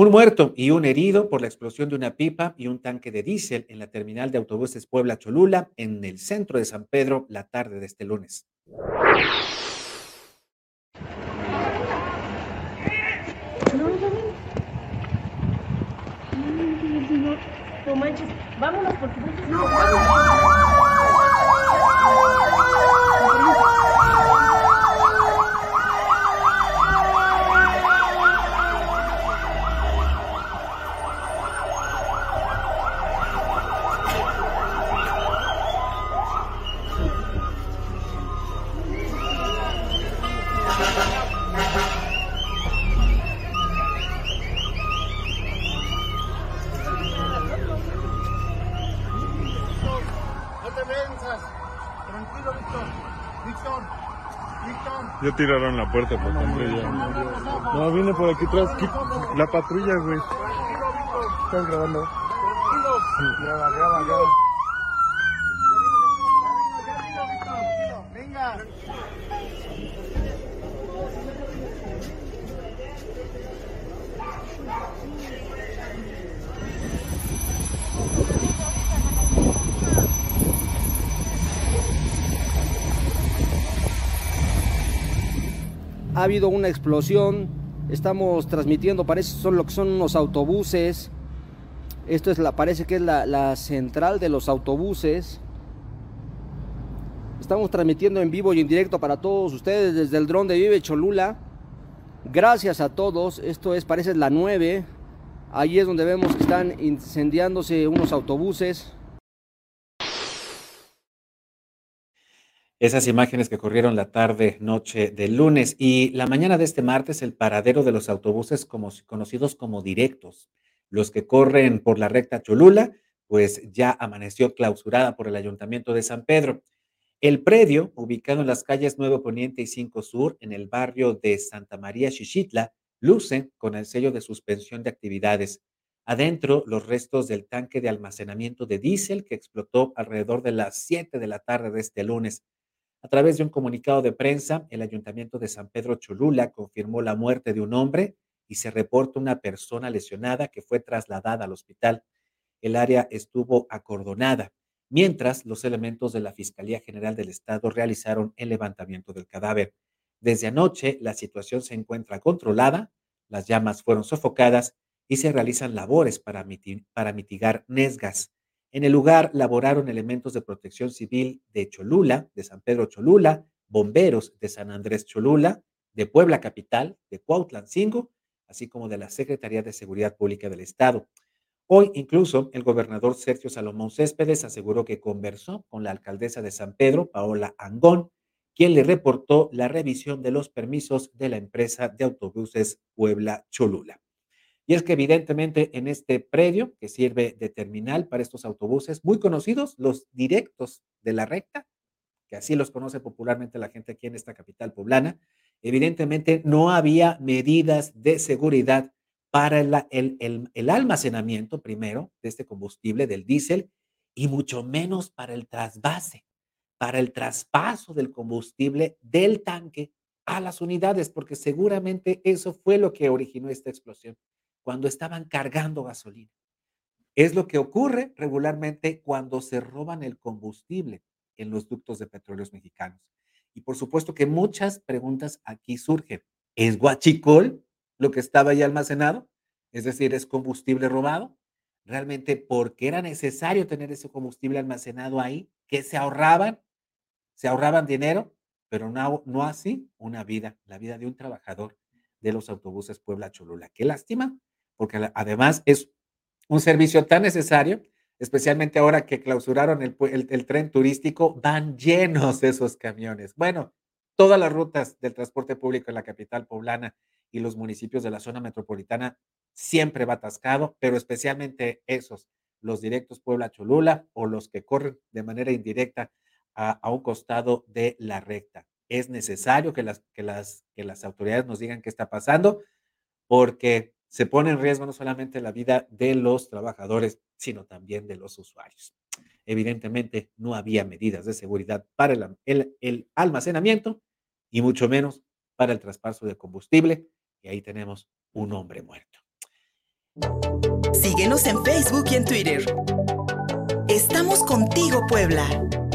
Un muerto y un herido por la explosión de una pipa y un tanque de diésel en la terminal de autobuses Puebla Cholula, en el centro de San Pedro, la tarde de este lunes. No manches, vámonos porque no. Ya tiraron la puerta por ya. No, viene por aquí atrás. La patrulla, güey. Están grabando. Graba, graba, graba. Ha habido una explosión, estamos transmitiendo, parece son lo que son unos autobuses. Esto es la, parece que es la, la central de los autobuses. Estamos transmitiendo en vivo y en directo para todos ustedes desde el dron de Vive Cholula. Gracias a todos. Esto es, parece la 9. Ahí es donde vemos que están incendiándose unos autobuses. Esas imágenes que corrieron la tarde, noche del lunes y la mañana de este martes, el paradero de los autobuses conocidos como directos, los que corren por la recta Cholula, pues ya amaneció clausurada por el Ayuntamiento de San Pedro. El predio, ubicado en las calles Nuevo Poniente y 5 Sur, en el barrio de Santa María Xichitla, luce con el sello de suspensión de actividades. Adentro, los restos del tanque de almacenamiento de diésel que explotó alrededor de las 7 de la tarde de este lunes. A través de un comunicado de prensa, el Ayuntamiento de San Pedro Cholula confirmó la muerte de un hombre y se reporta una persona lesionada que fue trasladada al hospital. El área estuvo acordonada, mientras los elementos de la Fiscalía General del Estado realizaron el levantamiento del cadáver. Desde anoche, la situación se encuentra controlada, las llamas fueron sofocadas y se realizan labores para, mitigar nesgas. En el lugar laboraron elementos de protección civil de Cholula, de San Pedro Cholula, bomberos de San Andrés Cholula, de Puebla Capital, de Cuautlancingo, así como de la Secretaría de Seguridad Pública del Estado. Hoy incluso el gobernador Sergio Salomón Céspedes aseguró que conversó con la alcaldesa de San Pedro, Paola Angón, quien le reportó la revisión de los permisos de la empresa de autobuses Puebla Cholula. Y es que evidentemente en este predio que sirve de terminal para estos autobuses muy conocidos, los directos de la recta, que así los conoce popularmente la gente aquí en esta capital poblana, evidentemente no había medidas de seguridad para el, almacenamiento primero de este combustible, del diésel, y mucho menos para el trasvase, para el traspaso del combustible del tanque a las unidades, porque seguramente eso fue lo que originó esta explosión cuando estaban cargando gasolina. Es lo que ocurre regularmente cuando se roban el combustible en los ductos de petróleos mexicanos. Y por supuesto que muchas preguntas aquí surgen. ¿Es guachicol lo que estaba ahí almacenado? Es decir, ¿es combustible robado? ¿Realmente por qué era necesario tener ese combustible almacenado ahí? ¿Qué se ahorraban? ¿Se ahorraban dinero? Pero no, no así una vida, la vida de un trabajador de los autobuses Puebla-Cholula. Qué lástima, porque además es un servicio tan necesario, especialmente ahora que clausuraron el, tren turístico, van llenos esos camiones. Bueno, todas las rutas del transporte público en la capital poblana y los municipios de la zona metropolitana siempre va atascado, pero especialmente esos, los directos Puebla-Cholula o los que corren de manera indirecta a, un costado de la recta. Es necesario que las, que, que las autoridades nos digan qué está pasando, porque se pone en riesgo no solamente la vida de los trabajadores, sino también de los usuarios. Evidentemente, no había medidas de seguridad para el, almacenamiento y mucho menos para el traspaso de combustible. Y ahí tenemos un hombre muerto. Síguenos en Facebook y en Twitter. Estamos contigo, Puebla.